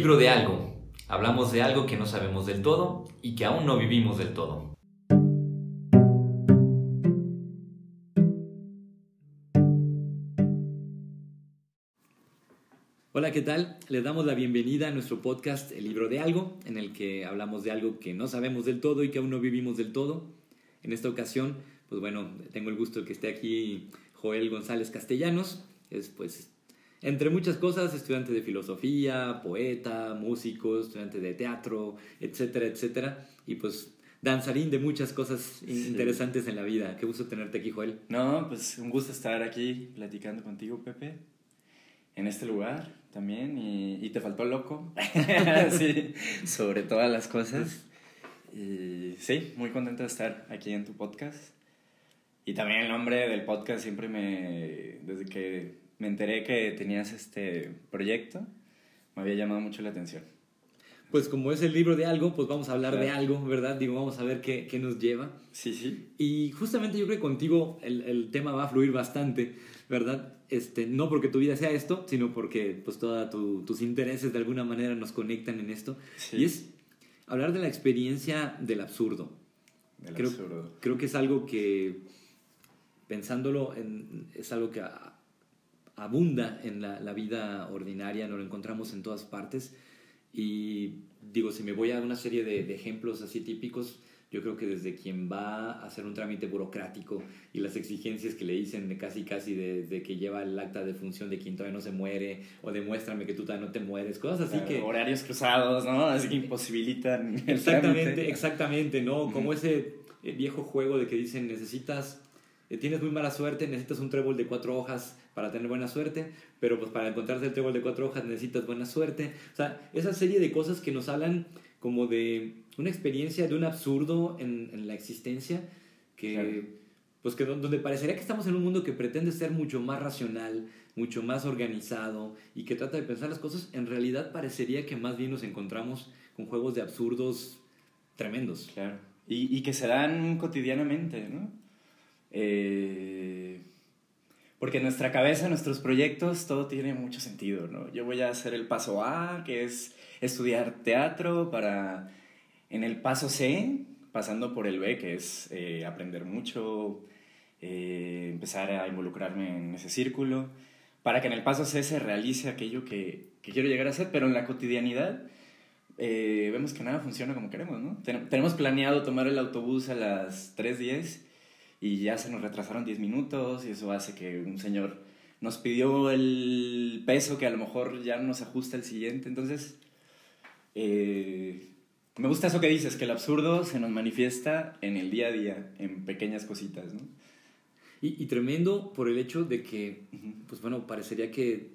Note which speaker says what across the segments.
Speaker 1: libro de algo. Hablamos de algo que no sabemos del todo y que aún no vivimos del todo. Hola, ¿qué tal? Les damos la bienvenida a nuestro podcast El libro de algo, en el que hablamos de algo que no sabemos del todo y que aún no vivimos del todo. En esta ocasión, pues bueno, tengo el gusto de que esté aquí Joel González Castellanos, es pues entre muchas cosas, estudiante de filosofía, poeta, músico, estudiante de teatro, etcétera, etcétera. Y pues danzarín de muchas cosas interesantes en la vida. Qué gusto tenerte aquí, Joel.
Speaker 2: No, pues un gusto estar aquí platicando contigo, Pepe, en este lugar también. Y, y te faltó loco, sí, sobre todas las cosas. Y sí, muy contento de estar aquí en tu podcast. Y también el nombre del podcast siempre me, desde que me enteré que tenías este proyecto, me había llamado mucho la atención.
Speaker 1: Pues como es el libro de algo, pues vamos a hablar de algo, ¿verdad? Digo, vamos a ver qué, qué, nos lleva.
Speaker 2: Sí, sí.
Speaker 1: Y justamente yo creo que contigo el, el, tema va a fluir bastante, ¿verdad? Este, no porque tu vida sea esto, sino porque pues todos tu, tus intereses de alguna manera nos conectan en esto. Sí. Y es hablar de la experiencia del absurdo.
Speaker 2: Del
Speaker 1: creo,
Speaker 2: absurdo.
Speaker 1: Creo que es algo que, pensándolo, en, es algo que abunda en la, la, vida ordinaria, nos lo encontramos en todas partes. Y digo, si me voy a una serie de, de, ejemplos así típicos, yo creo que desde quien va a hacer un trámite burocrático y las exigencias que le dicen casi casi de, de, que lleva el acta de función de quien todavía no se muere o demuéstrame que tú todavía no te mueres, cosas así
Speaker 2: claro,
Speaker 1: que...
Speaker 2: Horarios cruzados, ¿no? Así que imposibilitan. El
Speaker 1: exactamente,
Speaker 2: trámite.
Speaker 1: exactamente, ¿no? Como ese viejo juego de que dicen necesitas tienes muy mala suerte, necesitas un trébol de cuatro hojas para tener buena suerte, pero pues para encontrarte el trébol de cuatro hojas necesitas buena suerte. O sea, esa serie de cosas que nos hablan como de una experiencia de un absurdo en, en la existencia, que, claro. pues que donde parecería que estamos en un mundo que pretende ser mucho más racional, mucho más organizado y que trata de pensar las cosas, en realidad parecería que más bien nos encontramos con juegos de absurdos tremendos.
Speaker 2: Claro. Y, y que se dan cotidianamente, ¿no? Eh, porque en nuestra cabeza, en nuestros proyectos, todo tiene mucho sentido, ¿no? Yo voy a hacer el paso A, que es estudiar teatro, para en el paso C, pasando por el B, que es eh, aprender mucho, eh, empezar a involucrarme en ese círculo, para que en el paso C se realice aquello que, que quiero llegar a hacer, pero en la cotidianidad eh, vemos que nada funciona como queremos, ¿no? Ten tenemos planeado tomar el autobús a las 3.10 y ya se nos retrasaron 10 minutos y eso hace que un señor nos pidió el peso que a lo mejor ya no nos ajusta el siguiente. Entonces, eh, me gusta eso que dices, que el absurdo se nos manifiesta en el día a día, en pequeñas cositas, ¿no?
Speaker 1: Y, y tremendo por el hecho de que, pues bueno, parecería que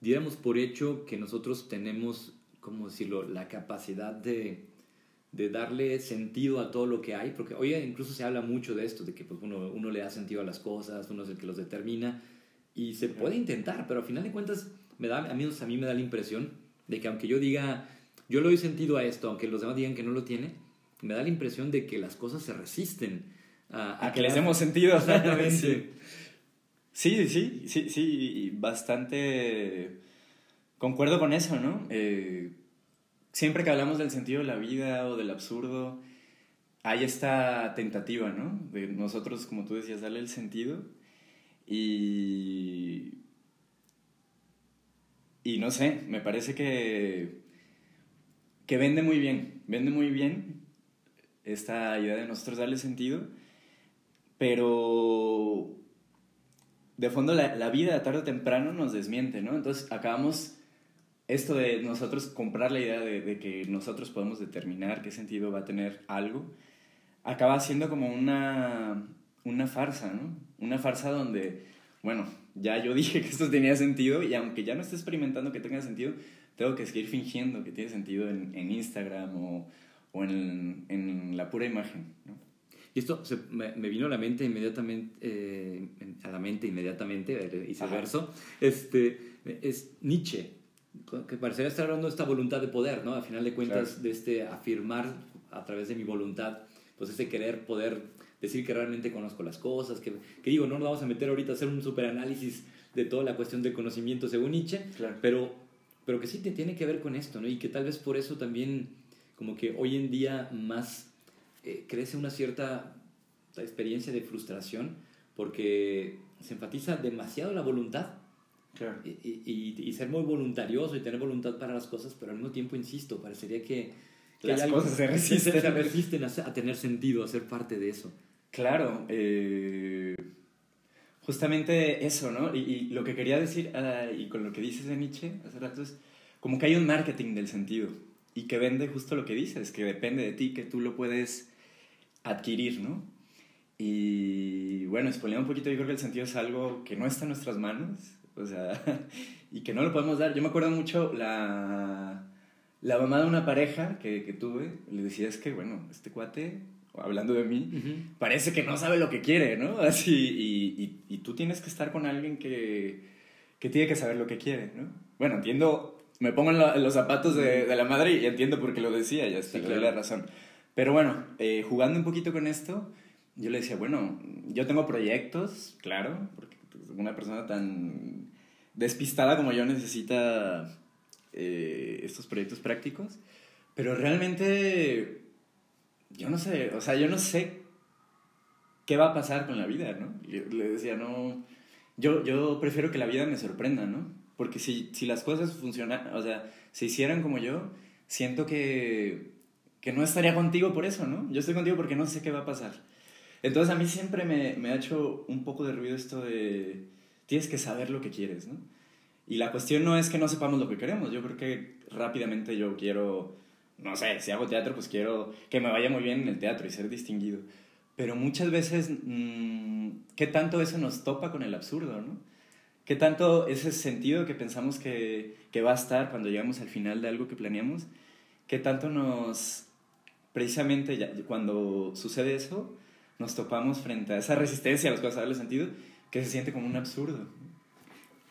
Speaker 1: diéramos por hecho que nosotros tenemos, ¿cómo decirlo?, la capacidad de de darle sentido a todo lo que hay, porque hoy incluso se habla mucho de esto, de que pues, uno, uno le da sentido a las cosas, uno es el que los determina, y se puede intentar, pero al final de cuentas, me da, a, mí, a mí me da la impresión de que aunque yo diga, yo le doy sentido a esto, aunque los demás digan que no lo tiene, me da la impresión de que las cosas se resisten
Speaker 2: a, a, a que les demos sentido. Exactamente. sí. sí, sí, sí, sí, bastante concuerdo con eso, ¿no? Eh, siempre que hablamos del sentido de la vida o del absurdo, hay esta tentativa, ¿no? De nosotros, como tú decías, darle el sentido. Y. Y no sé, me parece que. que vende muy bien. Vende muy bien esta idea de nosotros darle sentido. Pero. De fondo, la, la vida, tarde o temprano, nos desmiente, ¿no? Entonces acabamos esto de nosotros comprar la idea de, de, que nosotros podemos determinar qué sentido va a tener algo, acaba siendo como una, una farsa, ¿no? Una farsa donde, bueno, ya yo dije que esto tenía sentido y aunque ya no esté experimentando que tenga sentido, tengo que seguir fingiendo que tiene sentido en, en Instagram o, o en, en, la pura imagen, ¿no?
Speaker 1: Y esto se, me, me, vino a la mente inmediatamente, eh, a la mente inmediatamente, y viceverso, este, es Nietzsche que parecería estar hablando de esta voluntad de poder, ¿no? A final de cuentas, claro. de este afirmar a través de mi voluntad, pues ese querer poder decir que realmente conozco las cosas, que, que digo, no nos vamos a meter ahorita a hacer un superanálisis de toda la cuestión del conocimiento según Nietzsche,
Speaker 2: claro.
Speaker 1: pero, pero que sí te tiene que ver con esto, ¿no? Y que tal vez por eso también, como que hoy en día más eh, crece una cierta experiencia de frustración, porque se enfatiza demasiado la voluntad.
Speaker 2: Claro.
Speaker 1: Y, y, y, ser muy voluntarioso y tener voluntad para las cosas, pero al mismo tiempo, insisto, parecería que, que
Speaker 2: las cosas se resisten,
Speaker 1: se resisten a, a, tener sentido, a ser parte de eso.
Speaker 2: Claro, eh, justamente eso, ¿no? Y, y, lo que quería decir, uh, y con lo que dices de Nietzsche hace rato, es como que hay un marketing del sentido y que vende justo lo que dices, que depende de ti, que tú lo puedes adquirir, ¿no? Y bueno, expoliendo un poquito, yo creo que el sentido es algo que no está en nuestras manos, o sea, y que no lo podemos dar. Yo me acuerdo mucho la, la mamá de una pareja que, que tuve, le decía, es que, bueno, este cuate hablando de mí, uh -huh. parece que no sabe lo que quiere, ¿no? Así, y, y, y, tú tienes que estar con alguien que, que tiene que saber lo que quiere, ¿no? Bueno, entiendo, me pongo en, la, en los zapatos de, de, la madre y entiendo por qué lo decía, ya está, sí, claro. la razón. Pero bueno, eh, jugando un poquito con esto, yo le decía, bueno, yo tengo proyectos, claro, porque una persona tan despistada como yo necesita eh, estos proyectos prácticos, pero realmente yo no sé, o sea, yo no sé qué va a pasar con la vida, ¿no? Le decía, no, yo, yo prefiero que la vida me sorprenda, ¿no? Porque si, si las cosas funcionan, o sea, se hicieran como yo, siento que, que no estaría contigo por eso, ¿no? Yo estoy contigo porque no sé qué va a pasar. Entonces a mí siempre me, me ha hecho un poco de ruido esto de, tienes que saber lo que quieres, ¿no? Y la cuestión no es que no sepamos lo que queremos, yo creo que rápidamente yo quiero no sé, si hago teatro, pues quiero que me vaya muy bien en el teatro y ser distinguido. Pero muchas veces, mmm, ¿qué tanto eso nos topa con el absurdo, no? ¿Qué tanto ese sentido que pensamos que, que va a estar cuando llegamos al final de algo que planeamos? ¿Qué tanto nos, precisamente ya, cuando sucede eso, nos topamos frente a esa resistencia a las cosas darle sentido, que se siente como un absurdo?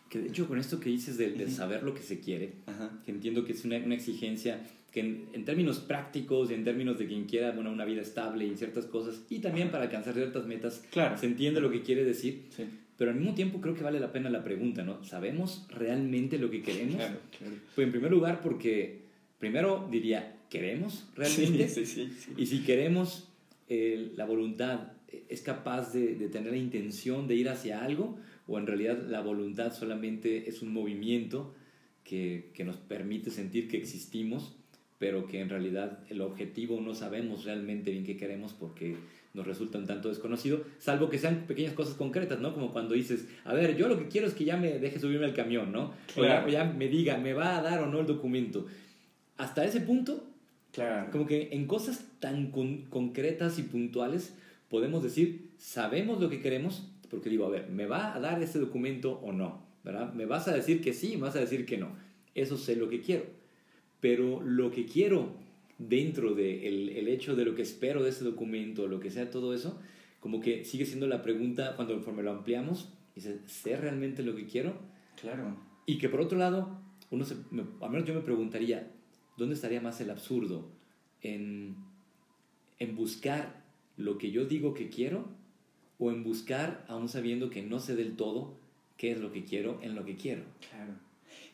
Speaker 1: Que de hecho con esto que dices de, de saber lo que se quiere,
Speaker 2: Ajá.
Speaker 1: que entiendo que es una, una exigencia que en, en, términos prácticos y en términos de quien quiera bueno, una vida estable y ciertas cosas, y también para alcanzar ciertas metas,
Speaker 2: claro.
Speaker 1: se entiende lo que quiere decir,
Speaker 2: sí.
Speaker 1: pero al mismo tiempo creo que vale la pena la pregunta, ¿no? ¿Sabemos realmente lo que queremos?
Speaker 2: Claro, claro.
Speaker 1: Pues en primer lugar porque, primero diría, ¿queremos realmente?
Speaker 2: Sí, sí, sí,
Speaker 1: y si queremos, eh, la voluntad es capaz de, de tener la intención de ir hacia algo, o en realidad la voluntad solamente es un movimiento que, que nos permite sentir que existimos pero que en realidad el objetivo no sabemos realmente bien qué queremos porque nos resulta un tanto desconocido, salvo que sean pequeñas cosas concretas, ¿no? Como cuando dices, a ver, yo lo que quiero es que ya me deje subirme al camión, ¿no?
Speaker 2: Claro.
Speaker 1: O ya, ya, me diga, ¿me va a dar o no el documento? Hasta ese punto,
Speaker 2: claro.
Speaker 1: como que en cosas tan con concretas y puntuales podemos decir, sabemos lo que queremos, porque digo, a ver, ¿me va a dar ese documento o no? ¿Verdad? ¿Me vas a decir que sí, me vas a decir que no? Eso sé lo que quiero pero lo que quiero dentro del de el hecho de lo que espero de ese documento, lo que sea todo eso, como que sigue siendo la pregunta cuando conforme lo ampliamos, dice, ¿sé realmente lo que quiero?
Speaker 2: Claro.
Speaker 1: Y que por otro lado, uno se, me, al menos yo me preguntaría, ¿dónde estaría más el absurdo? En, en buscar lo que yo digo que quiero o en buscar, aún sabiendo que no sé del todo, qué es lo que quiero en lo que quiero.
Speaker 2: Claro.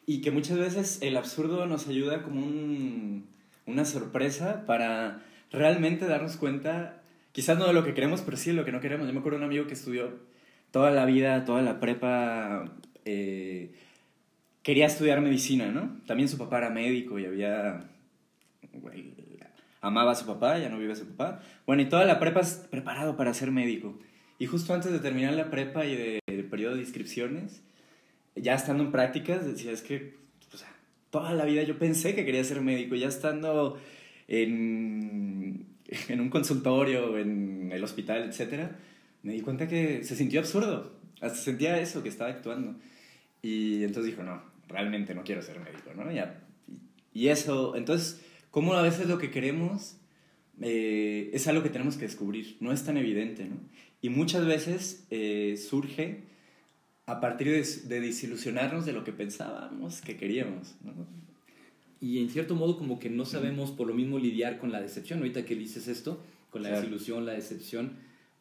Speaker 2: Y que muchas veces el absurdo nos ayuda como un, una sorpresa para realmente darnos cuenta, quizás no de lo que queremos, pero sí de lo que no queremos. Yo me acuerdo de un amigo que estudió toda la vida, toda la prepa, eh, quería estudiar medicina, ¿no? También su papá era médico y había... amaba a su papá, ya no vive a su papá. Bueno, y toda la prepa es preparado para ser médico. Y justo antes de terminar la prepa y del de periodo de inscripciones, ya estando en prácticas, decía, es que toda la vida yo pensé que quería ser médico, ya estando en, en un consultorio, en el hospital, etc., me di cuenta que se sintió absurdo, hasta sentía eso, que estaba actuando. Y entonces dijo, no, realmente no quiero ser médico, ¿no? Ya, y eso, entonces, ¿cómo a veces lo que queremos eh, es algo que tenemos que descubrir? No es tan evidente, ¿no? Y muchas veces eh, surge a partir de, de, desilusionarnos de lo que pensábamos que queríamos. ¿no?
Speaker 1: Y en cierto modo como que no sabemos por lo mismo lidiar con la decepción. Ahorita que dices esto, con la claro. desilusión, la decepción,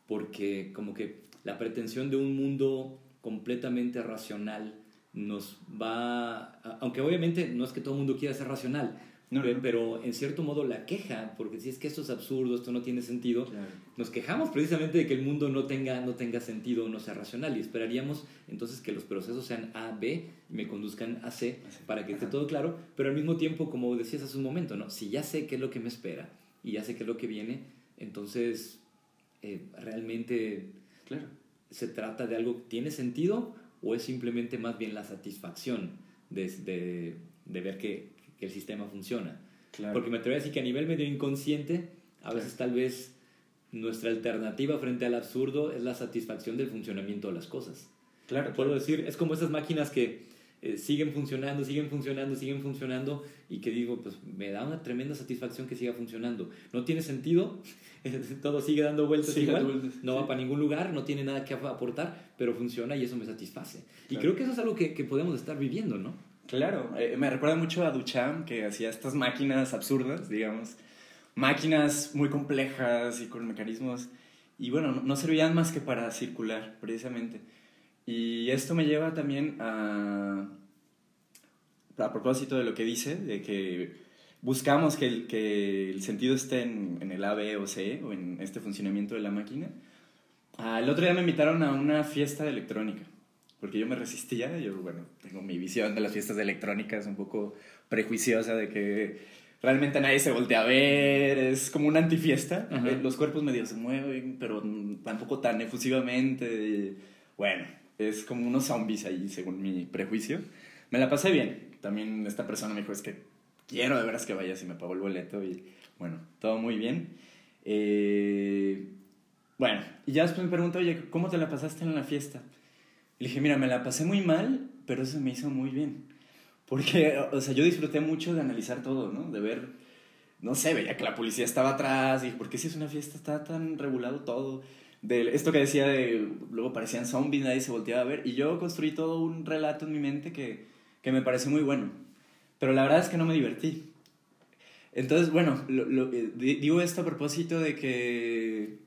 Speaker 1: porque como que la pretensión de un mundo completamente racional nos va, aunque obviamente no es que todo el mundo quiera ser racional,
Speaker 2: No, no.
Speaker 1: pero en cierto modo la queja, porque si es que esto es absurdo, esto no tiene sentido,
Speaker 2: Claro.
Speaker 1: nos quejamos precisamente de que el mundo no tenga, no tenga sentido, no sea racional y esperaríamos entonces que los procesos sean A, B y me conduzcan a C para que esté
Speaker 2: Ajá.
Speaker 1: todo claro, pero al mismo tiempo, como decías hace un momento, ¿no? si ya sé qué es lo que me espera y ya sé qué es lo que viene, entonces eh, realmente
Speaker 2: Claro.
Speaker 1: se trata de algo que tiene sentido o es simplemente más bien la satisfacción de, de, de ver que, que el sistema funciona.
Speaker 2: Claro.
Speaker 1: Porque me atrevo a decir que a nivel medio inconsciente, a veces tal vez nuestra alternativa frente al absurdo es la satisfacción del funcionamiento de las cosas.
Speaker 2: claro.
Speaker 1: Puedo decir, es como esas máquinas que eh, siguen funcionando, siguen funcionando, siguen funcionando y que digo, pues me da una tremenda satisfacción que siga funcionando. No tiene sentido, todo sigue dando vueltas
Speaker 2: Sigue
Speaker 1: igual,
Speaker 2: vueltas,
Speaker 1: no va
Speaker 2: sí.
Speaker 1: para ningún lugar, no tiene nada que aportar, pero funciona y eso me satisface. Y
Speaker 2: Claro.
Speaker 1: creo que eso es algo que, que podemos estar viviendo, ¿no?
Speaker 2: Claro, eh, me recuerda mucho a Duchamp que hacía estas máquinas absurdas, digamos, máquinas muy complejas y con mecanismos, y bueno, no, servían más que para circular, precisamente. Y esto me lleva también a, a propósito de lo que dice, de que buscamos que el, que el sentido esté en, en el A, B o C, o en este funcionamiento de la máquina. Ah, el otro día me invitaron a una fiesta de electrónica, porque yo me resistía, yo, bueno, tengo mi visión de las fiestas electrónicas un poco prejuiciosa de que realmente nadie se voltea a ver, es como una antifiesta,
Speaker 1: Ajá.
Speaker 2: eh, los cuerpos medio se mueven, pero tampoco tan efusivamente, bueno, es como unos zombies ahí, según mi prejuicio. Me la pasé bien, también esta persona me dijo, es que quiero de veras que vayas y me pagó el boleto y bueno, todo muy bien. Eh, bueno, y ya después me preguntó, oye, ¿cómo te la pasaste en la fiesta? Y le dije, mira, me la pasé muy mal, pero eso me hizo muy bien. Porque, o sea, yo disfruté mucho de analizar todo, ¿no? De ver, no sé, veía que la policía estaba atrás, y ¿por qué si es una fiesta está tan regulado todo? De esto que decía de, luego parecían zombies, nadie se volteaba a ver, y yo construí todo un relato en mi mente que, que me pareció muy bueno. Pero la verdad es que no me divertí. Entonces, bueno, lo- lo- eh, di- digo esto a propósito de que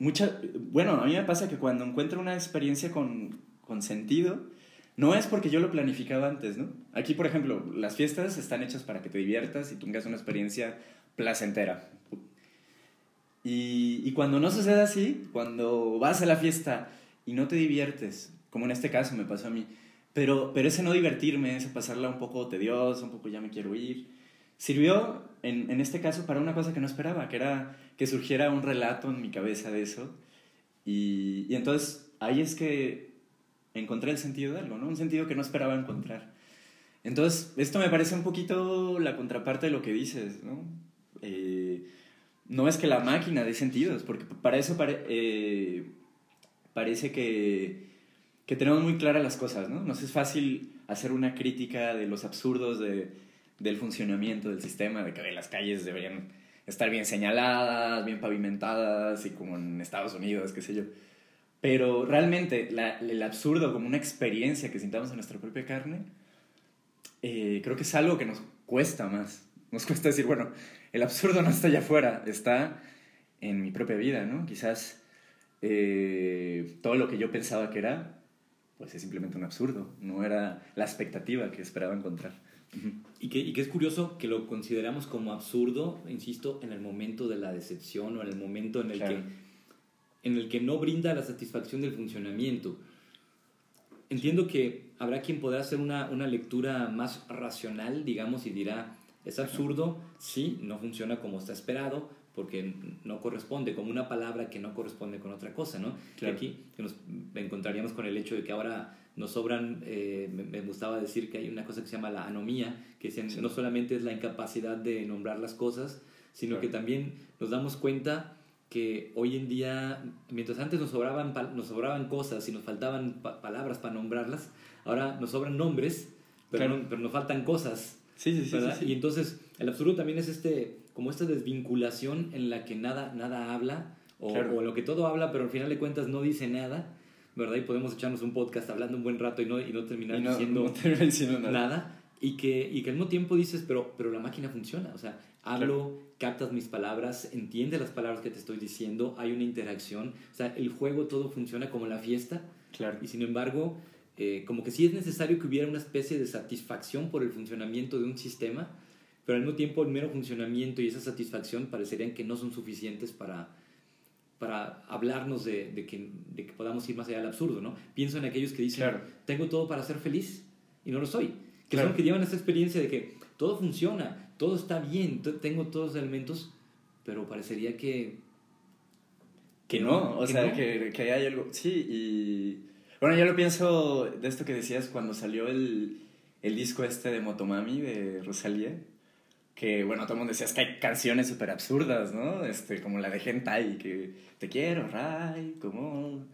Speaker 2: mucha, bueno, a mí me pasa que cuando encuentro una experiencia con, con sentido, no es porque yo lo planificaba antes, ¿no? Aquí, por ejemplo, las fiestas están hechas para que te diviertas y tengas una experiencia placentera. Y, y cuando no sucede así, cuando vas a la fiesta y no te diviertes, como en este caso me pasó a mí, pero, pero ese no divertirme, ese pasarla un poco tedioso, un poco ya me quiero ir, sirvió en, en este caso para una cosa que no esperaba, que era que surgiera un relato en mi cabeza de eso. Y, y entonces ahí es que encontré el sentido de algo, ¿no? Un sentido que no esperaba encontrar. Entonces, esto me parece un poquito la contraparte de lo que dices, ¿no? Eh, no es que la máquina dé sentidos, porque para eso pare- eh, parece que, que tenemos muy claras las cosas, ¿no? Nos es fácil hacer una crítica de los absurdos de, del funcionamiento del sistema, de que las calles deberían estar bien señaladas, bien pavimentadas y como en Estados Unidos, qué sé yo. Pero realmente el absurdo como una experiencia que sintamos en nuestra propia carne, eh, creo que es algo que nos cuesta más. Nos cuesta decir, bueno, el absurdo no está allá afuera, está en mi propia vida, ¿no? Quizás eh, todo lo que yo pensaba que era, pues es simplemente un absurdo, no era la expectativa que esperaba encontrar.
Speaker 1: Y que, y que es curioso que lo consideramos como absurdo, insisto, en el momento de la decepción o en el momento en el,
Speaker 2: Claro.
Speaker 1: que, en el que no brinda la satisfacción del funcionamiento. Entiendo que habrá quien podrá hacer una, una lectura más racional, digamos, y dirá, es absurdo, sí, no funciona como está esperado, porque no corresponde, como una palabra que no corresponde con otra cosa, ¿no?
Speaker 2: Claro.
Speaker 1: Y aquí que nos encontraríamos con el hecho de que ahora nos sobran, eh, me, me gustaba decir que hay una cosa que se llama la anomía, que
Speaker 2: Sí.
Speaker 1: no solamente es la incapacidad de nombrar las cosas, sino
Speaker 2: Claro.
Speaker 1: que también nos damos cuenta que hoy en día, mientras antes nos sobraban, nos sobraban cosas y nos faltaban pa- palabras para nombrarlas, ahora nos sobran nombres, pero,
Speaker 2: Claro.
Speaker 1: no- pero nos faltan cosas.
Speaker 2: Sí, sí, sí.
Speaker 1: Y entonces el absurdo también es este, como esta desvinculación en la que nada, nada habla, o,
Speaker 2: Claro.
Speaker 1: o lo que todo habla, pero al final de cuentas no dice nada, ¿verdad? Y podemos echarnos un podcast hablando un buen rato y no, y no terminar
Speaker 2: Y no,
Speaker 1: diciendo
Speaker 2: no nada.
Speaker 1: nada. Y que, y que al mismo tiempo dices, pero, pero la máquina funciona, o sea, hablo, captas mis palabras, entiendes las palabras que te estoy diciendo, hay una interacción, o sea, el juego todo funciona como la fiesta,
Speaker 2: Claro.
Speaker 1: y sin embargo, eh, como que sí es necesario que hubiera una especie de satisfacción por el funcionamiento de un sistema, pero al mismo tiempo el mero funcionamiento y esa satisfacción parecerían que no son suficientes para, para hablarnos de, de, que, de que podamos ir más allá del absurdo, ¿no? Pienso en aquellos que dicen,
Speaker 2: Claro.
Speaker 1: tengo todo para ser feliz y no lo soy. Que
Speaker 2: Claro.
Speaker 1: son que llevan esta experiencia de que todo funciona, todo está bien, tengo todos los elementos, pero parecería que...
Speaker 2: Que no, o
Speaker 1: que
Speaker 2: sea,
Speaker 1: no.
Speaker 2: Que, que hay algo. Sí, y. Bueno, yo lo pienso de esto que decías cuando salió el, el disco este de Motomami de Rosalía. Que, bueno, todo el mundo decía, es que hay canciones súper absurdas, ¿no? Este, como la de Hentai, que te quiero, Ray, como.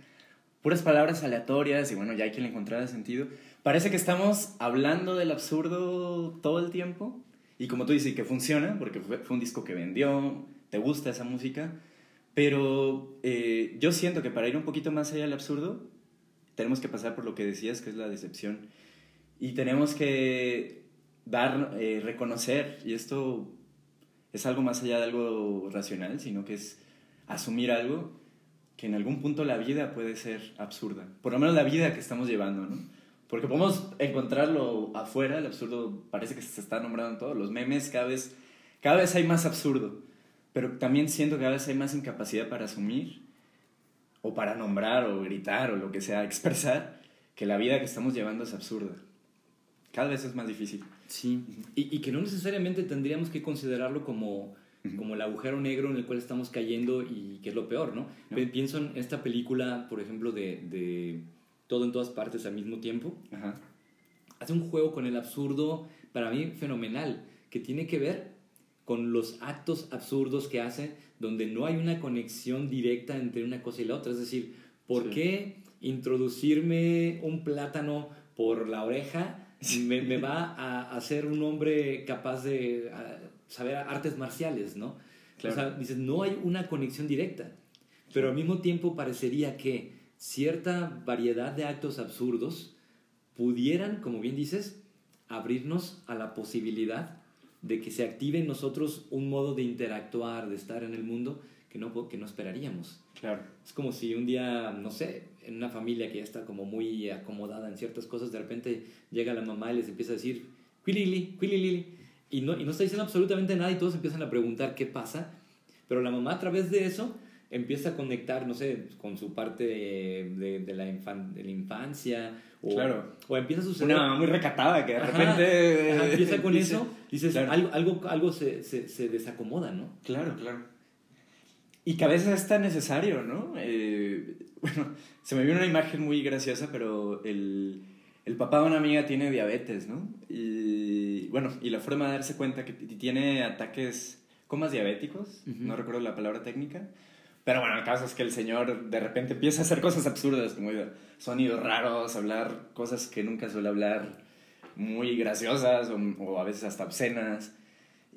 Speaker 2: Puras palabras aleatorias, y bueno, ya hay que le encontrar sentido. Parece que estamos hablando del absurdo todo el tiempo. Y como tú dices, que funciona, porque fue, un disco que vendió, te gusta esa música. Pero eh, yo siento que para ir un poquito más allá del absurdo, tenemos que pasar por lo que decías, que es la decepción. Y tenemos que dar, eh, reconocer, y esto es algo más allá de algo racional, sino que es asumir algo que en algún punto la vida puede ser absurda. Por lo menos la vida que estamos llevando, ¿no? Porque podemos encontrarlo afuera, el absurdo parece que se está nombrando en todo. Los memes cada vez, cada vez hay más absurdo. Pero también siento que cada vez hay más incapacidad para asumir, o para nombrar, o gritar, o lo que sea, expresar, que la vida que estamos llevando es absurda. Cada vez es más difícil.
Speaker 1: Sí, y, y que no necesariamente tendríamos que considerarlo como, como el agujero negro en el cual estamos cayendo y que es lo peor, ¿no?
Speaker 2: No.
Speaker 1: Pienso en esta película, por ejemplo, de, de Todo en todas partes al mismo tiempo.
Speaker 2: Ajá.
Speaker 1: Hace un juego con el absurdo, para mí fenomenal, que tiene que ver con los actos absurdos que hace, donde no hay una conexión directa entre una cosa y la otra. Es decir, ¿por
Speaker 2: Sí.
Speaker 1: qué introducirme un plátano por la oreja me, me va a hacer un hombre capaz de saber artes marciales, ¿no?
Speaker 2: Claro.
Speaker 1: O sea, dices, no hay una conexión directa, pero al mismo tiempo parecería que cierta variedad de actos absurdos pudieran, como bien dices, abrirnos a la posibilidad de que se active en nosotros un modo de interactuar, de estar en el mundo que no, que no esperaríamos.
Speaker 2: Claro.
Speaker 1: Es como si un día, no sé, en una familia que ya está como muy acomodada en ciertas cosas, de repente llega la mamá y les empieza a decir, Quilili, Quilili, y no, y no está diciendo absolutamente nada y todos empiezan a preguntar qué pasa, pero la mamá a través de eso empieza a conectar, no sé, con su parte de, de- de la, infan- de la infancia, o,
Speaker 2: Claro.
Speaker 1: o empieza a suceder...
Speaker 2: Una mamá muy recatada que de
Speaker 1: Ajá,
Speaker 2: repente...
Speaker 1: ajá, empieza con
Speaker 2: dice-
Speaker 1: eso, dices,
Speaker 2: Claro.
Speaker 1: algo, algo, algo se, se, se desacomoda, ¿no?
Speaker 2: Claro, claro. Y que a veces es tan necesario, ¿no? Eh, bueno, se me vio una imagen muy graciosa, pero el, el papá de una amiga tiene diabetes, ¿no? Y bueno, y la forma de darse cuenta que tiene ataques, comas diabéticos, no recuerdo la palabra técnica, pero bueno, el caso es que el señor de repente empieza a hacer cosas absurdas, como sonidos raros, hablar cosas que nunca suele hablar, muy graciosas o, o a veces hasta obscenas.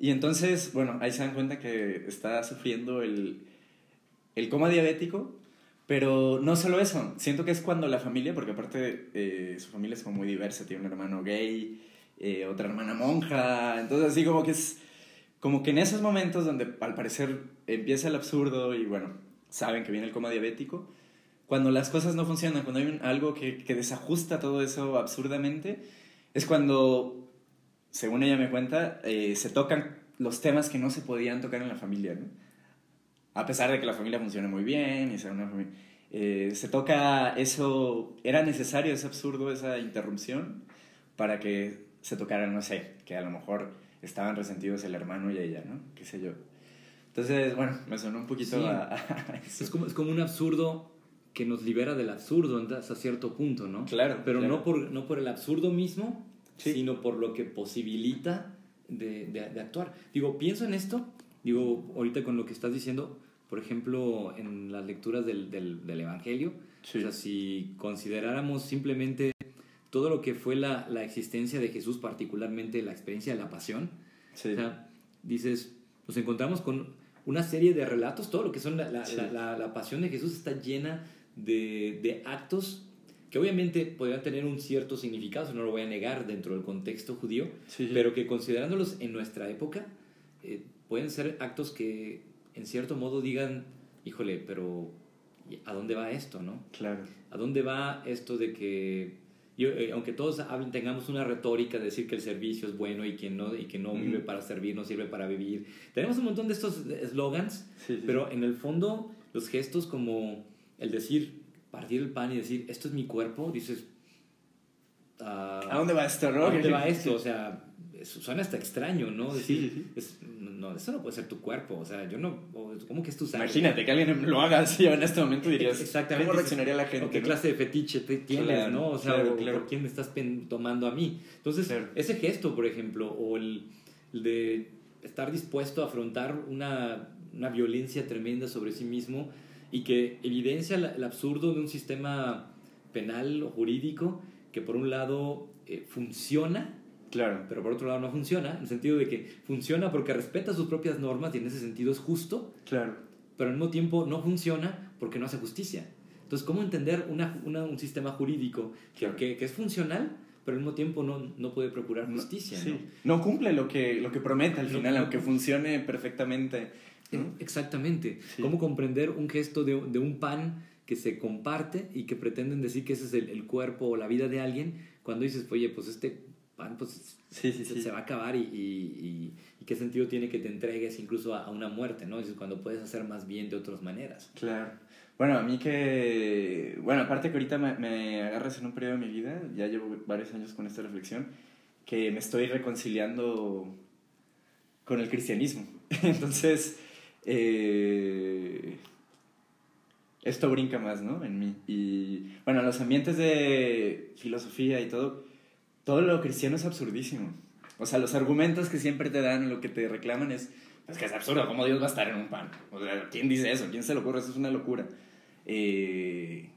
Speaker 2: Y entonces, bueno, ahí se dan cuenta que está sufriendo el, el coma diabético, pero no solo eso, siento que es cuando la familia, porque aparte eh, su familia es como muy diversa, tiene un hermano gay, eh, otra hermana monja, entonces así como que es, como que en esos momentos donde al parecer empieza el absurdo y bueno, saben que viene el coma diabético, cuando las cosas no funcionan, cuando hay un- algo que, desajusta todo eso absurdamente, es cuando, según ella me cuenta, eh, se tocan los temas que no se podían tocar en la familia, ¿no? A pesar de que la familia funciona muy bien y sea una familia... eh, se toca eso, era necesario ese absurdo, esa interrupción, para que se tocara, no sé, que a lo mejor estaban resentidos el hermano y ella, ¿no? Qué sé yo. Entonces, bueno, me sonó un poquito
Speaker 1: Sí.
Speaker 2: a, a eso.
Speaker 1: Es como, es como un absurdo que nos libera del absurdo hasta cierto punto, ¿no?
Speaker 2: Claro,
Speaker 1: Pero
Speaker 2: claro.
Speaker 1: No, por, no por el absurdo mismo,
Speaker 2: Sí.
Speaker 1: sino por lo que posibilita de, de- de actuar. Digo, pienso en esto, digo, ahorita con lo que estás diciendo, por ejemplo, en las lecturas del, del, del Evangelio,
Speaker 2: Sí.
Speaker 1: o sea, si consideráramos simplemente todo lo que fue la, la existencia de Jesús, particularmente la experiencia de la pasión,
Speaker 2: Sí.
Speaker 1: o sea, dices, nos encontramos con una serie de relatos, todo lo que son la, la,
Speaker 2: Sí.
Speaker 1: pasión de Jesús está llena de, de actos que obviamente podrían tener un cierto significado, no lo voy a negar dentro del contexto judío,
Speaker 2: sí.
Speaker 1: pero que considerándolos en nuestra época, eh, pueden ser actos que en cierto modo digan, híjole, pero ¿a dónde va esto, no?
Speaker 2: Claro.
Speaker 1: ¿A dónde va esto de que y, eh, aunque todos hablen, tengamos una retórica de decir que el servicio es bueno y que no, y que no vive para servir, no sirve para vivir, tenemos un montón de estos eslogans, pero en el fondo los gestos como el decir, partir el pan y decir, esto es mi cuerpo, dices,
Speaker 2: ¿a dónde va esto? ¿no?
Speaker 1: ¿A dónde va esto? O sea, suena hasta extraño, ¿no? Decir, no, eso no puede ser tu cuerpo, o sea, yo no, ¿cómo que es tu
Speaker 2: sangre? Imagínate que alguien lo haga así en este momento dirías,
Speaker 1: Exactamente.
Speaker 2: ¿cómo reaccionaría la gente?
Speaker 1: qué clase de fetiche te tienes, ¿no? O sea, ¿por quién me estás tomando a mí? Entonces, ese gesto, por ejemplo, o el, de estar dispuesto a afrontar una, una, violencia tremenda sobre sí mismo y que evidencia el absurdo de un sistema penal o jurídico que por un lado eh, funciona
Speaker 2: Claro.
Speaker 1: Pero por otro lado no funciona, en el sentido de que funciona porque respeta sus propias normas y en ese sentido es justo.
Speaker 2: Claro.
Speaker 1: Pero al mismo tiempo no funciona porque no hace justicia. Entonces, ¿cómo entender una, una, un sistema jurídico que, que, es funcional, pero al mismo tiempo no, no puede procurar justicia?
Speaker 2: sí. ¿no? cumple lo que, lo que promete al final, aunque funcione perfectamente.
Speaker 1: Exactamente. ¿Cómo comprender un gesto de, de, un pan que se comparte y que pretenden decir que ese es el, el cuerpo o la vida de alguien cuando dices, oye, pues este pues
Speaker 2: sí, sí,
Speaker 1: se, va a acabar y, y, qué sentido tiene que te entregues incluso a, una muerte, ¿no? Es cuando puedes hacer más bien de otras maneras.
Speaker 2: Claro. Bueno, a mí que, bueno, aparte que ahorita me, me agarras en un periodo de mi vida, ya llevo varios años con esta reflexión, que me estoy reconciliando con el cristianismo. Entonces, eh, esto brinca más, ¿no? En mí. Y bueno, los ambientes de filosofía y todo, todo lo cristiano es absurdísimo. O sea, los argumentos que siempre te dan, lo que te reclaman es, es que es absurdo, ¿cómo Dios va a estar en un pan? O sea, ¿quién dice eso? ¿Quién se lo ocurre? Eso es una locura. Eh,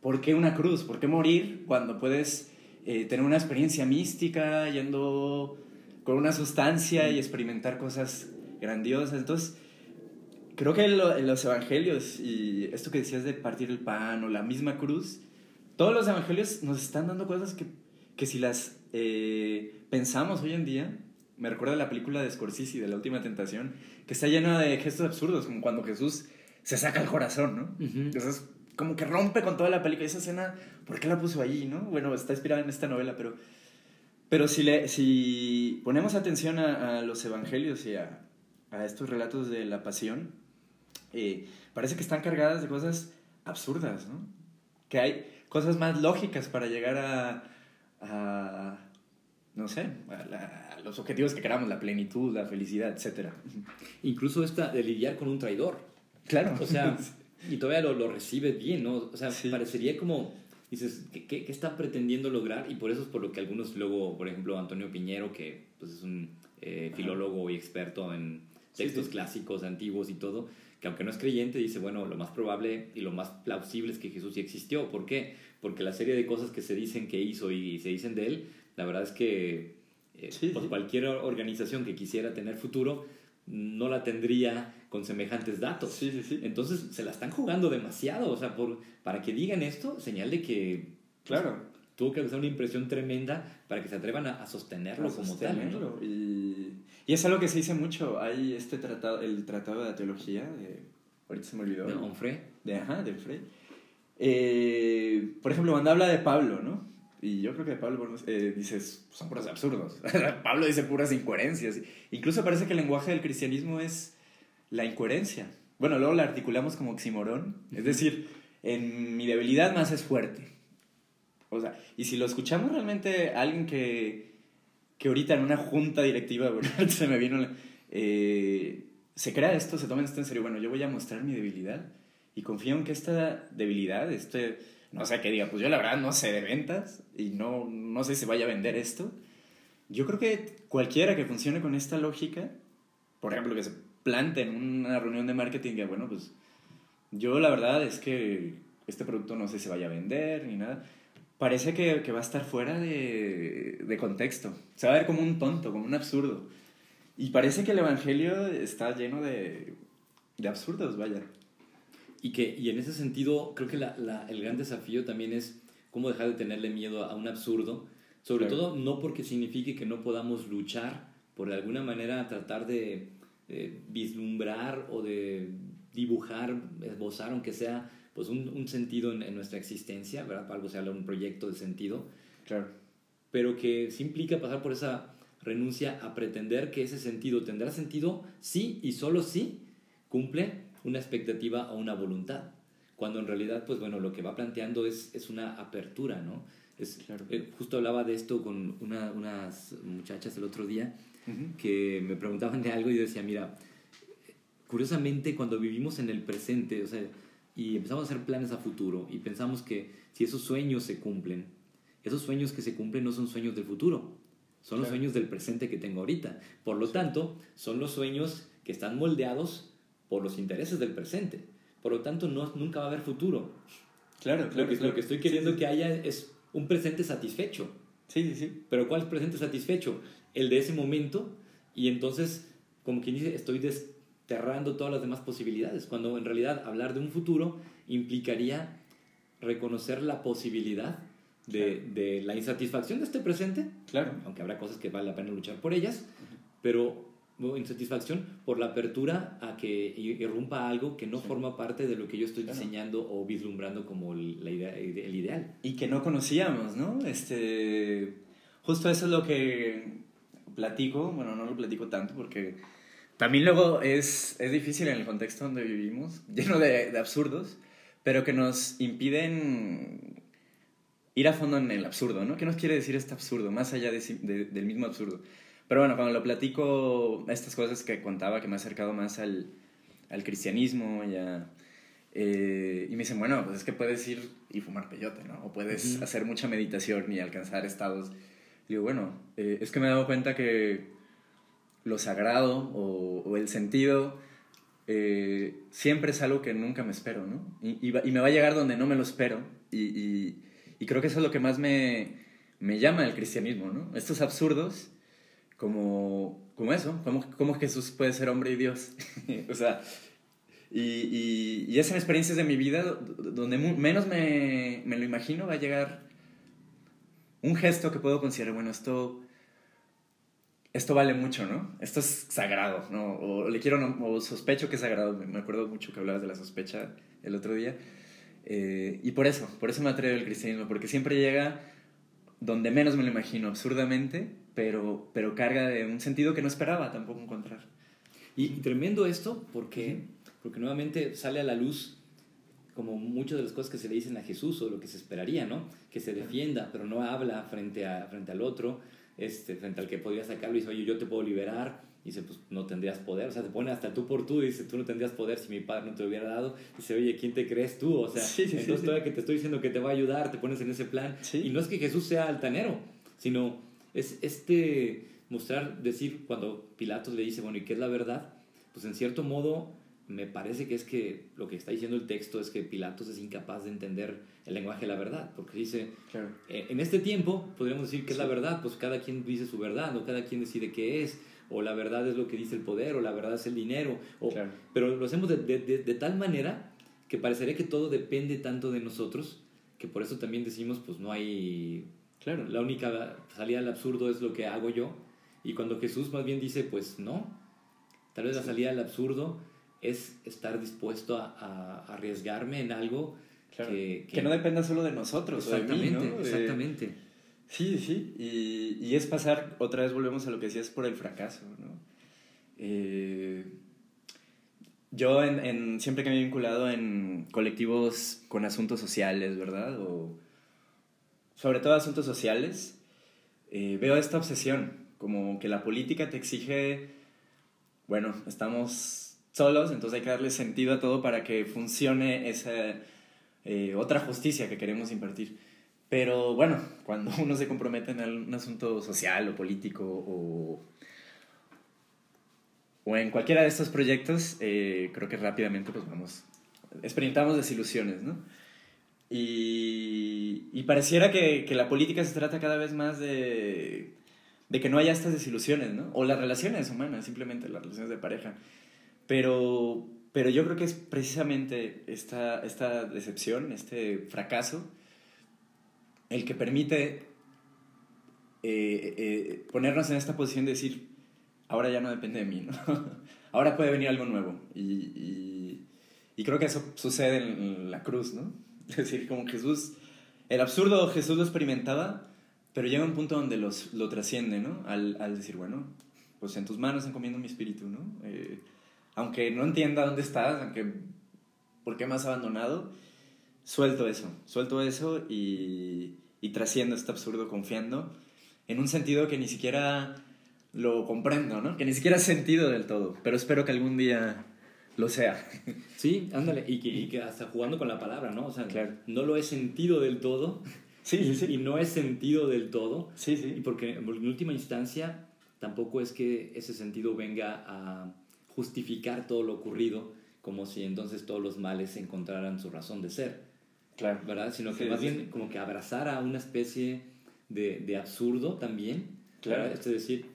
Speaker 2: ¿Por qué una cruz? ¿Por qué morir cuando puedes eh, tener una experiencia mística yendo con una sustancia y experimentar cosas grandiosas? Entonces, creo que en, en los evangelios y esto que decías de partir el pan o la misma cruz, todos los evangelios nos están dando cosas que que si las eh, pensamos hoy en día, me recuerda la película de Scorsese, de la última tentación, que está llena de gestos absurdos, como cuando Jesús se saca el corazón, ¿no? Entonces, como que rompe con toda la película. Esa escena, ¿por qué la puso allí, no? Bueno, está inspirada en esta novela, pero, pero si, le, si ponemos atención a, los evangelios y a, a, estos relatos de la pasión, eh, parece que están cargadas de cosas absurdas, ¿no? Que hay cosas más lógicas para llegar a, a, no sé, a, los objetivos que queramos, la plenitud, la felicidad, etc.
Speaker 1: Incluso esta de lidiar con un traidor.
Speaker 2: Claro.
Speaker 1: O sea, y todavía lo, lo recibe bien, ¿no? O sea, parecería como, dices, ¿qué, ¿qué, qué, está pretendiendo lograr? Y por eso es por lo que algunos luego, por ejemplo, Antonio Piñero, que pues, es un eh, filólogo y experto en textos clásicos, antiguos y todo, que aunque no es creyente, dice, bueno, lo más probable y lo más plausible es que Jesús sí existió. ¿Por qué? Porque la serie de cosas que se dicen que hizo y se dicen de él, la verdad es que eh, pues cualquier organización que quisiera tener futuro no la tendría con semejantes datos.
Speaker 2: Sí, sí, sí.
Speaker 1: Entonces se la están jugando demasiado. O sea, por, para que digan esto, señal de que...
Speaker 2: Pues, claro.
Speaker 1: tuvo que hacer una impresión tremenda para que se atrevan a, sostenerlo como tal.
Speaker 2: Y, y, es algo que se dice mucho. Hay este tratado, el tratado de la teología, de, ahorita se me olvidó.
Speaker 1: De Onfray.
Speaker 2: De, ajá, de Onfray eh, por ejemplo, cuando habla de Pablo, ¿no? Y yo creo que Pablo eh, dice, son puros absurdos. Pablo dice puras incoherencias. Incluso parece que el lenguaje del cristianismo es la incoherencia. Bueno, luego la articulamos como oximorón. Es decir, en mi debilidad más es fuerte. O sea, y si lo escuchamos realmente alguien que, que ahorita en una junta directiva, se me vino, eh, se crea esto, se toma esto en serio. Bueno, yo voy a mostrar mi debilidad y confío en que esta debilidad, este, no sé, que diga, pues yo la verdad no sé de ventas y no, no sé si vaya a vender esto. Yo creo que cualquiera que funcione con esta lógica, por ejemplo, que se plante en una reunión de marketing, diga, bueno, pues yo la verdad es que este producto no sé si vaya a vender ni nada. Parece que, que va a estar fuera de, de contexto. Se va a ver como un tonto, como un absurdo. Y parece que el Evangelio está lleno de, de absurdos, vaya.
Speaker 1: Y, que, y en ese sentido, creo que la, la, el gran desafío también es cómo dejar de tenerle miedo a un absurdo, sobre todo no porque signifique que no podamos luchar por de alguna manera tratar de vislumbrar o de dibujar, esbozar, aunque sea pues un, un sentido en, nuestra existencia, ¿verdad? Para algo se habla de un proyecto de sentido,
Speaker 2: Claro.
Speaker 1: pero que sí implica pasar por esa renuncia a pretender que ese sentido tendrá sentido si y solo si cumple una expectativa o una voluntad. Cuando en realidad, pues bueno, lo que va planteando es, es una apertura, ¿no? Es,
Speaker 2: Claro.
Speaker 1: eh, justo hablaba de esto con una- unas muchachas el otro día que me preguntaban de algo y yo decía, mira, curiosamente cuando vivimos en el presente, o sea, y empezamos a hacer planes a futuro y pensamos que si esos sueños se cumplen, esos sueños que se cumplen no son sueños del futuro, son los sueños del presente que tengo ahorita. Por lo tanto, son los sueños que están moldeados por los intereses del presente. Por lo tanto, no, nunca va a haber futuro.
Speaker 2: Claro,
Speaker 1: Lo
Speaker 2: claro.
Speaker 1: que,
Speaker 2: claro.
Speaker 1: lo que estoy queriendo
Speaker 2: Sí, sí.
Speaker 1: que haya es un presente satisfecho.
Speaker 2: Sí, sí, sí.
Speaker 1: Pero ¿cuál es presente satisfecho? El de ese momento y entonces, como quien dice, estoy desterrando todas las demás posibilidades, cuando en realidad hablar de un futuro implicaría reconocer la posibilidad de, de la insatisfacción de este presente,
Speaker 2: Claro.
Speaker 1: aunque habrá cosas que vale la pena luchar por ellas, pero insatisfacción por la apertura a que irrumpa algo que no
Speaker 2: Sí.
Speaker 1: forma parte de lo que yo estoy
Speaker 2: Claro.
Speaker 1: diseñando o vislumbrando como la idea, el ideal.
Speaker 2: y que no conocíamos, ¿no? Este, justo eso es lo que platico, bueno, no lo platico tanto porque también luego es, es difícil en el contexto donde vivimos, lleno de, de absurdos, pero que nos impiden ir a fondo en el absurdo, ¿no? ¿Qué nos quiere decir este absurdo, más allá de, si- de- del mismo absurdo? Pero bueno, cuando lo platico, estas cosas que contaba, que me ha acercado más al, al cristianismo y a, eh, y me dicen, bueno, pues es que puedes ir y fumar peyote, ¿no? O puedes
Speaker 1: Ujú.
Speaker 2: hacer mucha meditación y alcanzar estados. Digo, bueno, eh, es que me he dado cuenta que lo sagrado o, o el sentido eh, siempre es algo que nunca me espero, ¿no? Y, y va- y me va a llegar donde no me lo espero. Y, y- y creo que eso es lo que más me, me llama del cristianismo, ¿no? Estos absurdos, como, como eso, como, como Jesús puede ser hombre y Dios. o sea, y, y, y es en experiencias de mi vida do- donde menos me, me lo imagino va a llegar un gesto que puedo considerar, bueno, esto, esto vale mucho, ¿no? Esto es sagrado, ¿no? O le quiero, o sospecho que es sagrado. Me acuerdo mucho que hablabas de la sospecha el otro día. Eh, y por eso, por eso me atreve el cristianismo, porque siempre llega donde menos me lo imagino, absurdamente, pero, pero carga de un sentido que no esperaba tampoco encontrar.
Speaker 1: Y, y tremendo esto porque, porque nuevamente sale a la luz como muchas de las cosas que se le dicen a Jesús o lo que se esperaría, ¿no? Que se defienda, pero no habla frente, a, frente al otro, este, frente al que podría sacarlo y dice, oye, yo te puedo liberar. Y dice, pues no tendrías poder. O sea, se pone hasta tú por tú y dice, tú no tendrías poder si mi padre no te lo hubiera dado. Dice, oye, ¿quién te crees tú? O sea,
Speaker 2: Sí, sí,
Speaker 1: entonces
Speaker 2: sí.
Speaker 1: todavía que te estoy diciendo que te va a ayudar, te pones en ese plan. Y no es que Jesús sea altanero, sino es este mostrar, decir, cuando Pilatos le dice, bueno, ¿y qué es la verdad? Pues en cierto modo me parece que es que lo que está diciendo el texto es que Pilatos es incapaz de entender el lenguaje de la verdad, porque dice,
Speaker 2: Claro.
Speaker 1: eh, en este tiempo podríamos decir que es la verdad, pues cada quien dice su verdad, o cada quien decide qué es, o la verdad es lo que dice el poder, o la verdad es el dinero, o,
Speaker 2: Claro.
Speaker 1: pero lo hacemos de, de- de- de tal manera que parecería que todo depende tanto de nosotros, que por eso también decimos, pues no hay
Speaker 2: Claro.
Speaker 1: la única salida al absurdo es lo que hago yo. Y cuando Jesús más bien dice, pues no, tal vez la salida al absurdo es estar dispuesto a, a arriesgarme en algo
Speaker 2: Claro.
Speaker 1: que,
Speaker 2: Que, no dependa solo de nosotros o de mí,
Speaker 1: Exactamente,
Speaker 2: ¿no? De-
Speaker 1: exactamente.
Speaker 2: Sí, sí, y, y es pasar, otra vez volvemos a lo que decías, por el fracaso, ¿no? Eh, yo en, en- siempre que me he vinculado en colectivos con asuntos sociales, ¿verdad? O sobre todo asuntos sociales, eh, veo esta obsesión, como que la política te exige, bueno, estamos solos, entonces hay que darle sentido a todo para que funcione esa eh, otra justicia que queremos impartir. Pero bueno, cuando uno se compromete en un asunto social o político o, o en cualquiera de estos proyectos, eh, creo que rápidamente pues vamos, experimentamos desilusiones, ¿no? Y, y pareciera que, que la política se trata cada vez más de, de que no haya estas desilusiones, ¿no? O las relaciones humanas, simplemente las relaciones de pareja. Pero, pero yo creo que es precisamente esta, esta decepción, este fracaso, el que permite eh, eh, ponernos en esta posición de decir, ahora ya no depende de mí, ¿no? ahora puede venir algo nuevo. Y, y, y creo que eso sucede en la cruz, ¿no? Decir, como Jesús, el absurdo Jesús lo experimentaba, pero llega un punto donde los, lo trasciende, ¿no? Al, al decir, bueno, pues en tus manos encomiendo mi espíritu, ¿no? Eh, aunque no entienda dónde estás, aunque por qué me has abandonado, suelto eso, suelto eso y, y trasciendo este absurdo confiando en un sentido que ni siquiera lo comprendo, ¿no? Que ni siquiera ha sentido del todo, pero espero que algún día lo sea.
Speaker 1: Sí, ándale, y que, y que hasta jugando con la palabra, ¿no? O sea, no lo he sentido del todo.
Speaker 2: Sí, sí, sí.
Speaker 1: Y no he sentido del todo.
Speaker 2: Sí, sí.
Speaker 1: Y porque en última instancia tampoco es que ese sentido venga a justificar todo lo ocurrido, como si entonces todos los males encontraran su razón de ser.
Speaker 2: Claro.
Speaker 1: ¿Verdad? Sino que más bien como que abrazara una especie de, de absurdo también.
Speaker 2: Claro.
Speaker 1: Es decir,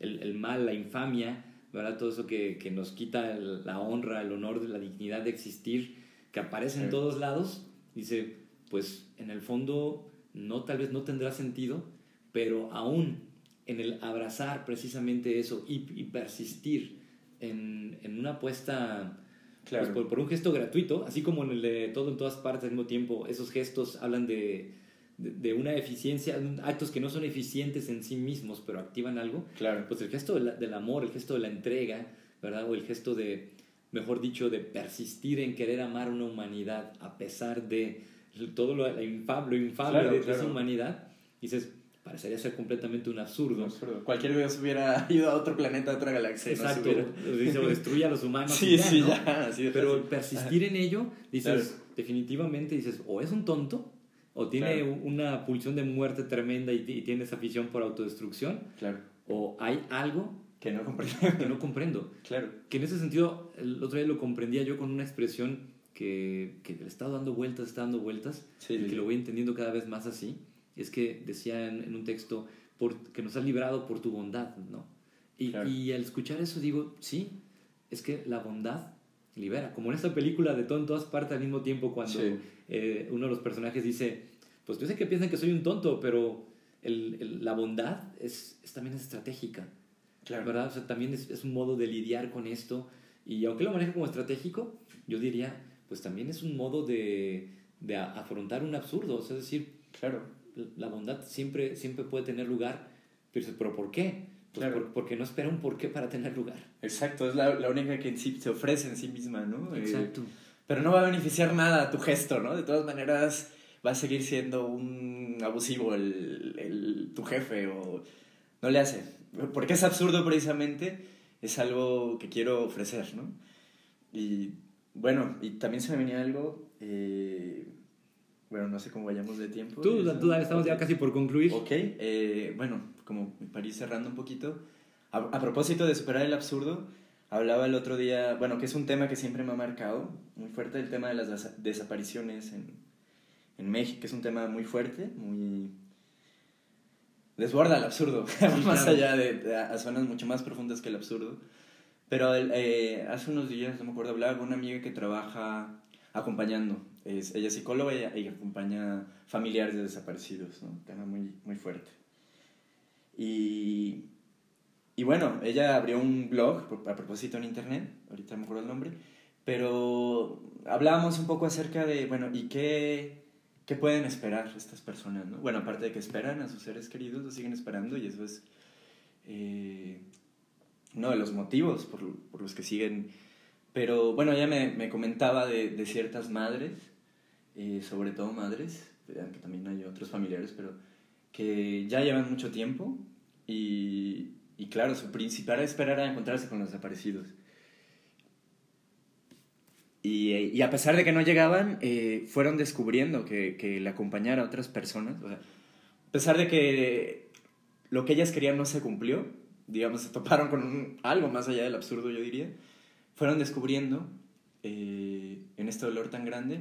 Speaker 1: el, el mal, la infamia, ¿verdad? Todo eso que, que nos quita el, la honra, el honor, la dignidad de existir, que aparece en todos lados, dice, pues en el fondo no, tal vez no tendrá sentido, pero aún en el abrazar precisamente eso y, y persistir en, en, una apuesta
Speaker 2: claro.
Speaker 1: pues, por, por, un gesto gratuito, así como en el de todo en todas partes al mismo tiempo, esos gestos hablan de, de, de, una eficiencia, actos que no son eficientes en sí mismos, pero activan algo.
Speaker 2: Claro.
Speaker 1: Pues el gesto de la, del amor, el gesto de la entrega, ¿verdad? O el gesto de, mejor dicho, de persistir en querer amar una humanidad a pesar de todo lo, lo infable, infable
Speaker 2: claro,
Speaker 1: de,
Speaker 2: claro.
Speaker 1: esa humanidad. Dices, parecería ser completamente un absurdo.
Speaker 2: Un absurdo. Cualquier Dios hubiera ido a otro planeta, a otra galaxia.
Speaker 1: Exacto.
Speaker 2: No
Speaker 1: Dice, o destruye a los humanos.
Speaker 2: sí,
Speaker 1: ya,
Speaker 2: sí,
Speaker 1: ¿no?
Speaker 2: ya. Así
Speaker 1: Pero persistir en ello, dices, definitivamente dices, o es un tonto, o tiene
Speaker 2: Claro.
Speaker 1: una pulsión de muerte tremenda y, y tiene esa afición por autodestrucción,
Speaker 2: Claro.
Speaker 1: o hay algo
Speaker 2: Que no comprendo.
Speaker 1: que no comprendo.
Speaker 2: claro.
Speaker 1: Que en ese sentido, el otro día lo comprendía yo con una expresión que, que le está dando vueltas, está dando vueltas,
Speaker 2: Sí,
Speaker 1: y
Speaker 2: sí.
Speaker 1: que lo voy entendiendo cada vez más así. Es que decía en, en un texto, por, que nos has librado por tu bondad, ¿no? Y,
Speaker 2: Claro.
Speaker 1: y al escuchar eso digo, sí, es que la bondad libera. Como en esta película de todo en todas partes al mismo tiempo, cuando
Speaker 2: Sí.
Speaker 1: Eh, uno de los personajes dice, pues yo sé que piensan que soy un tonto, pero el, el- la bondad es, es también es estratégica.
Speaker 2: Claro.
Speaker 1: ¿verdad? O sea, también es, es un modo de lidiar con esto. Y aunque lo maneja como estratégico, yo diría, pues también es un modo de, de a- afrontar un absurdo. O sea, es decir,
Speaker 2: Claro.
Speaker 1: la bondad siempre, siempre puede tener lugar, pero, ¿pero por qué? Pues
Speaker 2: Claro.
Speaker 1: por- porque no espera un por qué para tener lugar.
Speaker 2: Exacto, es la, la única que en sí se ofrece en sí misma, ¿no? Eh,
Speaker 1: Exacto.
Speaker 2: Pero no va a beneficiar nada a tu gesto, ¿no? De todas maneras, va a seguir siendo un abusivo el, el- tu jefe o no le hace. Porque es absurdo precisamente, es algo que quiero ofrecer, ¿no? Y bueno, y también se me venía algo, eh, bueno, no sé cómo vayamos de tiempo.
Speaker 1: Tú,
Speaker 2: ¿Eso?
Speaker 1: tú dale, estamos ya casi por concluir.
Speaker 2: Ok, eh, bueno, como para ir cerrando un poquito, a, a propósito de superar el absurdo, hablaba el otro día, bueno, que es un tema que siempre me ha marcado muy fuerte, el tema de las desa- desapariciones en, en México, que es un tema muy fuerte, muy... desborda el absurdo, más
Speaker 1: claro.
Speaker 2: allá de, de- a zonas mucho más profundas que el absurdo. Pero el- eh, hace unos días, no me acuerdo, hablaba con una amiga que trabaja acompañando. Es, ella es psicóloga y, y acompaña familiares de desaparecidos, ¿no? Un tema muy, muy fuerte. Y, y bueno, ella abrió un blog a propósito en internet, ahorita me acuerdo el nombre, pero hablábamos un poco acerca de, bueno, ¿y qué, qué pueden esperar estas personas, no? Bueno, aparte de que esperan a sus seres queridos, lo siguen esperando y eso es eh, uno de los motivos por, por los que siguen. Pero bueno, ella me, me comentaba de, de ciertas madres, eh, sobre todo madres, aunque también hay otros familiares, pero que ya llevan mucho tiempo y, y claro, su principal espera era encontrarse con los desaparecidos. Y, y a pesar de que no llegaban, eh, fueron descubriendo que, que le acompañara a otras personas. O sea, a pesar de que lo que ellas querían no se cumplió, digamos, se toparon con algo más allá del absurdo, yo diría, fueron descubriendo eh, en este dolor tan grande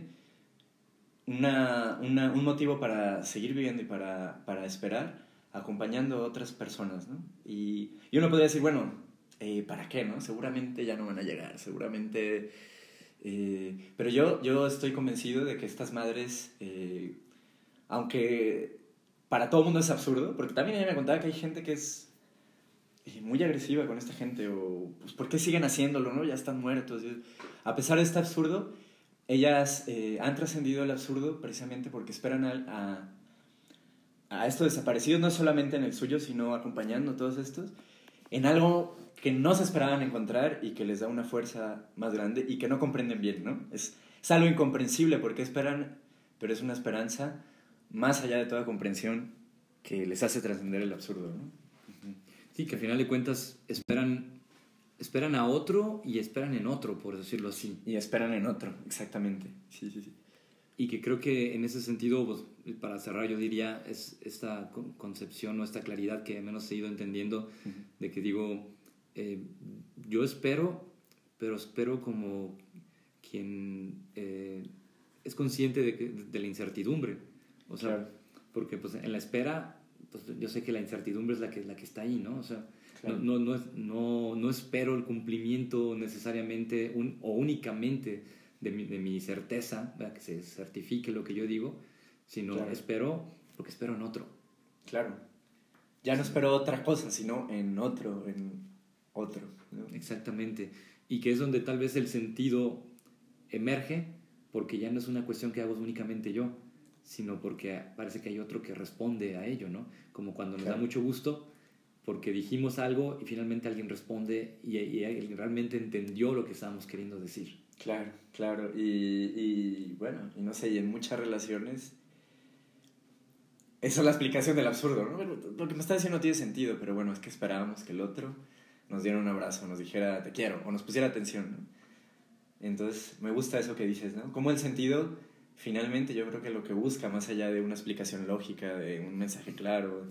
Speaker 2: una, una- un motivo para seguir viviendo y para, para esperar, acompañando a otras personas, ¿no? Y, y uno podría decir, bueno, eh, ¿para qué, no? Seguramente ya no van a llegar, seguramente... eh, pero yo, yo estoy convencido de que estas madres, eh, aunque para todo mundo es absurdo, porque también ella me contaba que hay gente que es eh, muy agresiva con esta gente, o pues, ¿por qué siguen haciéndolo, no? Ya están muertos. A pesar de este absurdo, ellas eh, han trascendido el absurdo precisamente porque esperan a, a, a estos desaparecidos, no solamente en el suyo, sino acompañando a todos estos, en algo que no se esperaban encontrar y que les da una fuerza más grande y que no comprenden bien, ¿no? Es, es algo incomprensible porque esperan, pero es una esperanza más allá de toda comprensión que les hace trascender el absurdo, ¿no?
Speaker 1: Sí, que al final de cuentas esperan, esperan a otro y esperan en otro, por decirlo así.
Speaker 2: Y esperan en otro, exactamente. Sí, sí, sí.
Speaker 1: Y que creo que en ese sentido, pues, para cerrar, yo diría, es esta concepción o esta claridad que menos he ido entendiendo, de que digo, eh, yo espero, pero espero como quien eh, es consciente de, de, la incertidumbre. O sea, porque pues en la espera, pues yo sé que la incertidumbre es la que, la que está ahí, ¿no? O sea, no, no, no, no, espero el cumplimiento necesariamente o únicamente de mi, de mi certeza, que se certifique lo que yo digo, sino espero lo que espero en otro.
Speaker 2: Claro. Ya no espero otra cosa, sino en otro, en otro.
Speaker 1: Exactamente. Y que es donde tal vez el sentido emerge, porque ya no es una cuestión que hago únicamente yo, sino porque parece que hay otro que responde a ello, ¿no? Como cuando nos da mucho gusto porque dijimos algo y finalmente alguien responde y, y, realmente entendió lo que estábamos queriendo decir.
Speaker 2: Claro, claro. Y, y, bueno, y no sé, y en muchas relaciones... Esa es la explicación del absurdo, ¿no? Lo que me está diciendo no tiene sentido, pero bueno, es que esperábamos que el otro nos diera un abrazo, nos dijera te quiero, o nos pusiera atención, ¿no? Entonces, me gusta eso que dices, ¿no? Como el sentido, finalmente yo creo que lo que busca, más allá de una explicación lógica, de un mensaje claro,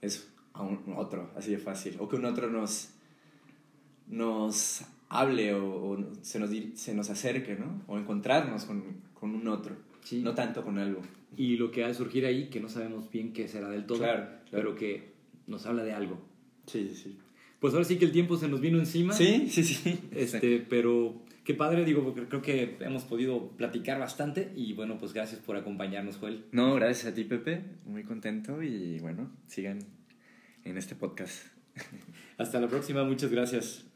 Speaker 2: es a un otro, así de fácil. O que un otro nos, nos hable o, se, nos, se nos acerque, ¿no? O encontrarnos con, con un otro, no tanto con algo.
Speaker 1: Y lo que ha de surgir ahí, que no sabemos bien qué será del todo, claro, pero que nos habla de algo.
Speaker 2: Sí, sí, sí.
Speaker 1: Pues ahora sí que el tiempo se nos vino encima.
Speaker 2: Sí, sí, sí.
Speaker 1: Este, pero qué padre, digo, porque creo que hemos podido platicar bastante y bueno, pues gracias por acompañarnos, Joel.
Speaker 2: No, gracias a ti, Pepe. Muy contento y bueno, sigan en este podcast.
Speaker 1: Hasta la próxima, muchas gracias.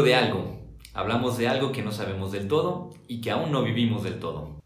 Speaker 1: De algo. Hablamos de algo que no sabemos del todo y que aún no vivimos del todo.